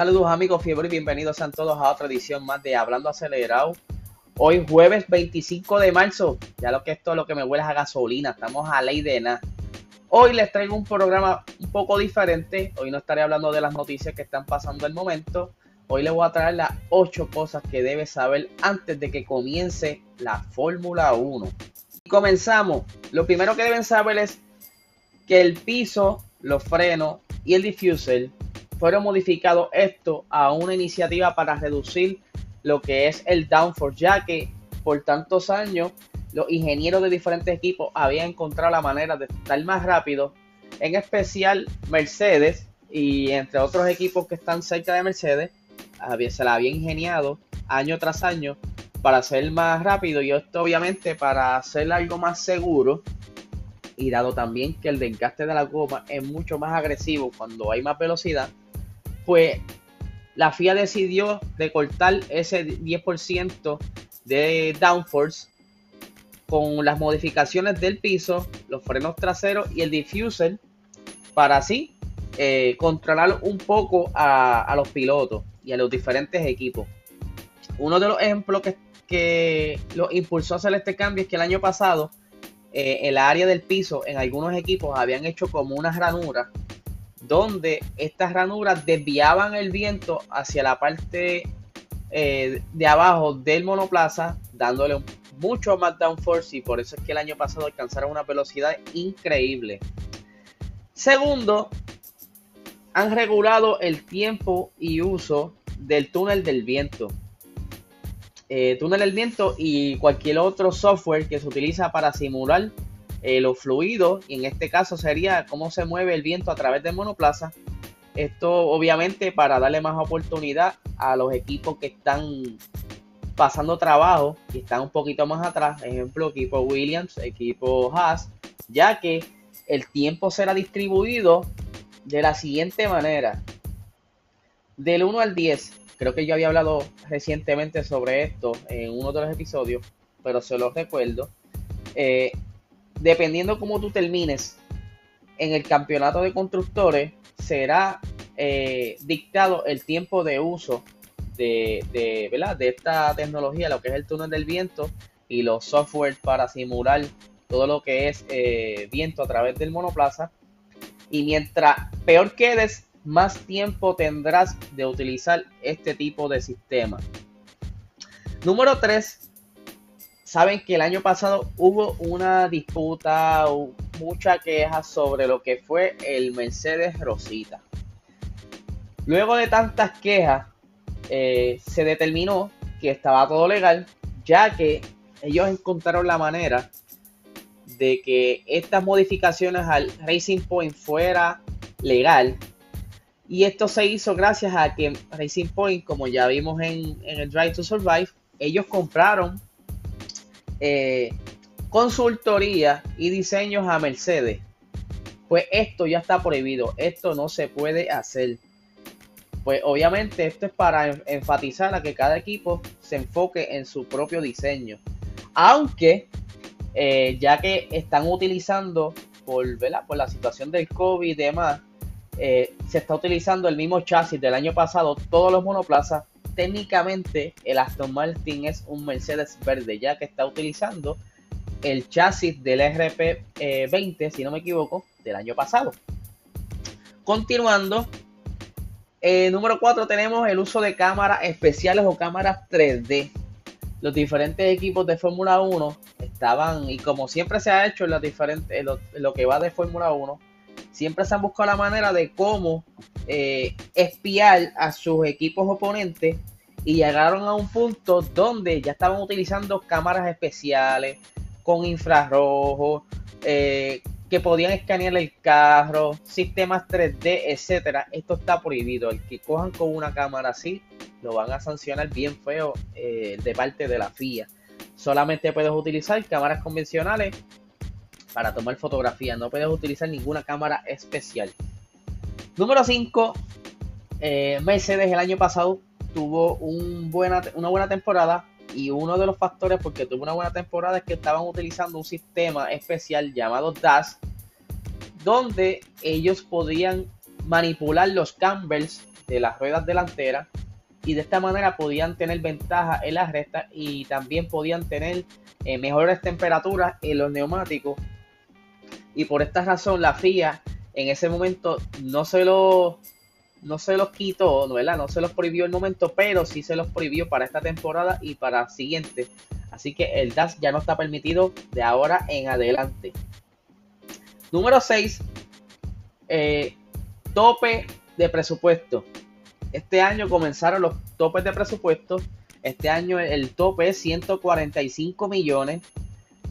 Saludos amigos fiebre y bienvenidos a todos a otra edición más de Hablando Acelerado. Hoy jueves 25 de marzo, ya lo que esto es lo que me huele a gasolina, estamos a ley de nada. Hoy les traigo un programa un poco diferente, hoy no estaré hablando de las noticias que están pasando el momento, hoy les voy a traer las 8 cosas que debes saber antes de que comience la Fórmula 1. Comenzamos, lo primero que deben saber es que el piso, los frenos y el diffuser fueron modificados esto a una iniciativa para reducir lo que es el downforce, ya que por tantos años los ingenieros de diferentes equipos habían encontrado la manera de estar más rápido, en especial Mercedes y entre otros equipos que están cerca de Mercedes, se la había ingeniado año tras año para ser más rápido y esto obviamente para hacer algo más seguro y dado también que el desgaste de la goma es mucho más agresivo cuando hay más velocidad, pues la FIA decidió recortar ese 10% de downforce con las modificaciones del piso, los frenos traseros y el diffuser para así eh, controlar un poco a, los pilotos y a los diferentes equipos. Uno de los ejemplos que, que los impulsó a hacer este cambio es que el año pasado eh, el área del piso en algunos equipos habían hecho como unas ranuras donde estas ranuras desviaban el viento hacia la parte eh, de abajo del monoplaza, dándole mucho más downforce y por eso es que el año pasado alcanzaron una velocidad increíble. Segundo, han regulado el tiempo y uso del túnel del viento. Eh, túnel del viento y cualquier otro software que se utiliza para simular eh, los fluidos, y en este caso sería cómo se mueve el viento a través del monoplaza. Esto obviamente para darle más oportunidad a los equipos que están pasando trabajo y están un poquito más atrás, ejemplo equipo Williams, equipo Haas, ya que el tiempo será distribuido de la siguiente manera. Del 1 al 10, creo que yo había hablado recientemente sobre esto en uno de los episodios, pero se los recuerdo. Eh, dependiendo cómo tú termines en el campeonato de constructores, será eh, dictado el tiempo de uso de, de, de esta tecnología, lo que es el túnel del viento y los software para simular todo lo que es eh, viento a través del monoplaza. Y mientras peor quedes, más tiempo tendrás de utilizar este tipo de sistema. Número 3, saben que el año pasado hubo una disputa, mucha queja sobre lo que fue el Mercedes Rosita. Luego de tantas quejas, eh, se determinó que estaba todo legal, ya que ellos encontraron la manera de que estas modificaciones al Racing Point fuera legal. Y esto se hizo gracias a que Racing Point, como ya vimos en, en el Drive to Survive, ellos compraron eh, consultoría y diseños a Mercedes. Pues esto ya está prohibido, esto no se puede hacer. Pues obviamente esto es para enfatizar a que cada equipo se enfoque en su propio diseño. Aunque eh, ya que están utilizando por, por la situación del COVID y demás, eh, se está utilizando el mismo chasis del año pasado, todos los monoplazas técnicamente el Aston Martin es un Mercedes verde, ya que está utilizando el chasis del RP20, eh, si no me equivoco, del año pasado. Continuando, eh, número 4 tenemos el uso de cámaras especiales o cámaras 3D. Los diferentes equipos de Fórmula 1 estaban, y como siempre se ha hecho en, diferentes, lo, que va de Fórmula 1, siempre se han buscado la manera de cómo eh, espiar a sus equipos oponentes y llegaron a un punto donde ya estaban utilizando cámaras especiales con infrarrojo eh, que podían escanear el carro, sistemas 3D, etcétera. Esto está prohibido. El que cojan con una cámara así lo van a sancionar bien feo eh, de parte de la FIA. Solamente puedes utilizar cámaras convencionales para tomar fotografías. No puedes utilizar ninguna cámara especial. Número 5. Eh, Mercedes el año pasado tuvo una buena temporada y uno de los factores porque tuvo una buena temporada es que estaban utilizando un sistema especial llamado DAS donde ellos podían manipular los cambios de las ruedas delanteras y de esta manera podían tener ventaja en las rectas y también podían tener eh, mejores temperaturas en los neumáticos. Y por esta razón la FIA en ese momento no se lo no se los quitó, ¿no, ¿verdad? No se los prohibió el momento, pero sí se los prohibió para esta temporada y para siguiente. Así que el DAS ya no está permitido de ahora en adelante. Número 6. Eh, tope de presupuesto. Este año comenzaron los topes de presupuesto. Este año el tope es 145 millones.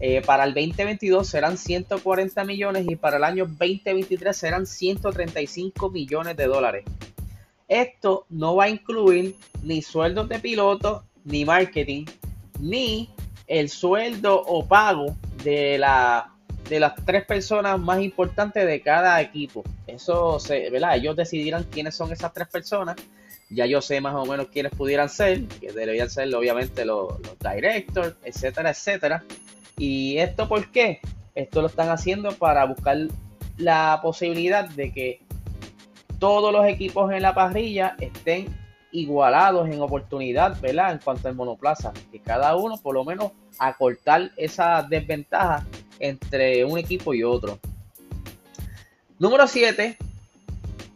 Eh, para el 2022 serán 140 millones y para el año 2023 serán 135 millones de dólares. Esto no va a incluir ni sueldos de piloto, ni marketing, ni el sueldo o pago de, la, de las tres personas más importantes de cada equipo. Eso, se, ¿verdad? Ellos decidirán quiénes son esas tres personas. Ya yo sé más o menos quiénes pudieran ser, que deberían ser obviamente los, los directors, etcétera, etcétera. ¿Y esto por qué? Esto lo están haciendo para buscar la posibilidad de que todos los equipos en la parrilla estén igualados en oportunidad, ¿verdad? En cuanto al monoplaza, que cada uno por lo menos acortar esa desventaja entre un equipo y otro. Número 7,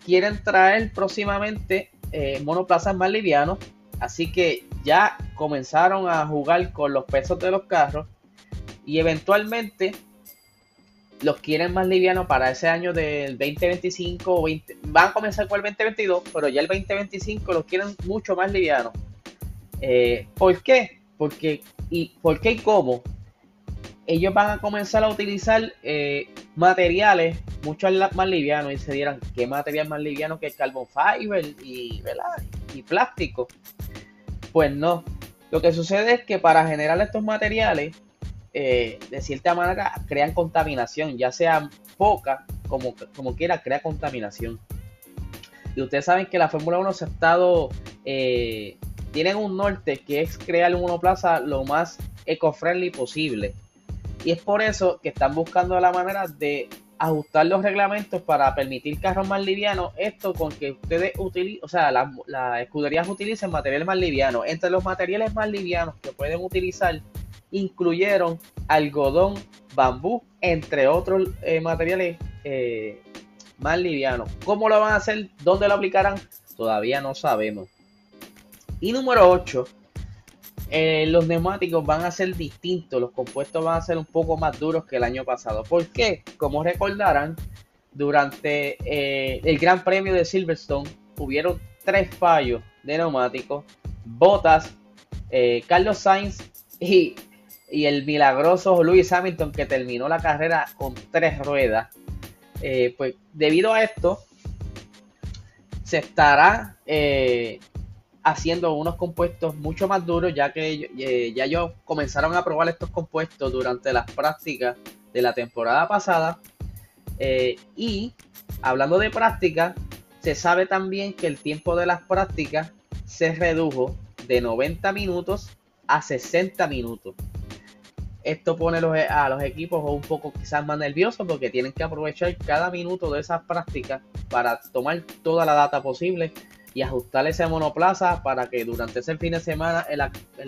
quieren traer próximamente eh, monoplazas más livianos, así que ya comenzaron a jugar con los pesos de los carros y eventualmente los quieren más livianos para ese año del 2025 o 20, van a comenzar con el 2022, pero ya el 2025 los quieren mucho más livianos. Eh, ¿Por qué? Porque, y, ¿Por qué y cómo? Ellos van a comenzar a utilizar eh, materiales mucho más livianos y se dirán, ¿qué material más liviano que el carbon fiber y, y plástico? Pues no. Lo que sucede es que para generar estos materiales eh, de cierta manera crean contaminación, ya sea poca, como, como quiera, crea contaminación. Y ustedes saben que la Fórmula 1 se ha estado, eh, tienen un norte que es crear un monoplaza lo más eco-friendly posible. Y es por eso que están buscando la manera de ajustar los reglamentos para permitir carros más livianos. Esto con que ustedes utilicen, o sea, las escuderías utilicen materiales más livianos. Entre los materiales más livianos que pueden utilizar incluyeron algodón, bambú, entre otros eh, materiales eh, más livianos. ¿Cómo lo van a hacer? ¿Dónde lo aplicarán? Todavía no sabemos. Y número 8, eh, los neumáticos van a ser distintos, los compuestos van a ser un poco más duros que el año pasado. ¿Por qué? Como recordarán, durante el Gran Premio de Silverstone hubieron tres fallos de neumáticos, botas, Carlos Sainz y y el milagroso Lewis Hamilton que terminó la carrera con tres ruedas. Eh, pues debido a esto, se estará eh, haciendo unos compuestos mucho más duros, ya que eh, ya ellos comenzaron a probar estos compuestos durante las prácticas de la temporada pasada. y hablando de práctica, se sabe también que el tiempo de las prácticas se redujo de 90 minutos a 60 minutos. Esto pone a los equipos un poco quizás más nerviosos porque tienen que aprovechar cada minuto de esas prácticas para tomar toda la data posible y ajustar ese monoplaza para que durante ese fin de semana en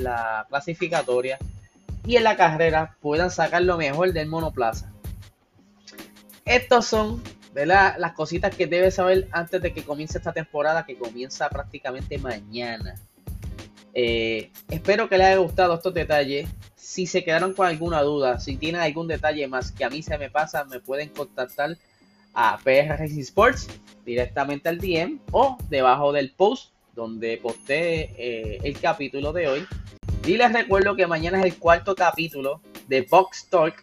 la, clasificatoria y en la carrera puedan sacar lo mejor del monoplaza. Estos son las cositas que debes saber antes de que comience esta temporada que comienza prácticamente mañana. Eh, espero que les haya gustado estos detalles. Si se quedaron con alguna duda, si tienen algún detalle más que a mí se me pasa, me pueden contactar a PR Racing Sports directamente al DM o debajo del post donde posté eh, el capítulo de hoy. Y les recuerdo que mañana es el cuarto capítulo de Box Talk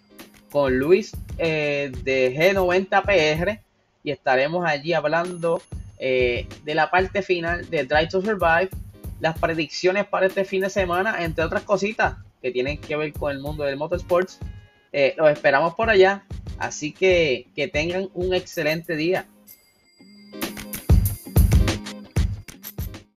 con Luis eh, de G90PR y estaremos allí hablando de la parte final de Drive to Survive las predicciones para este fin de semana, entre otras cositas que tienen que ver con el mundo del motorsports. Eh, los esperamos por allá, así que que tengan un excelente día.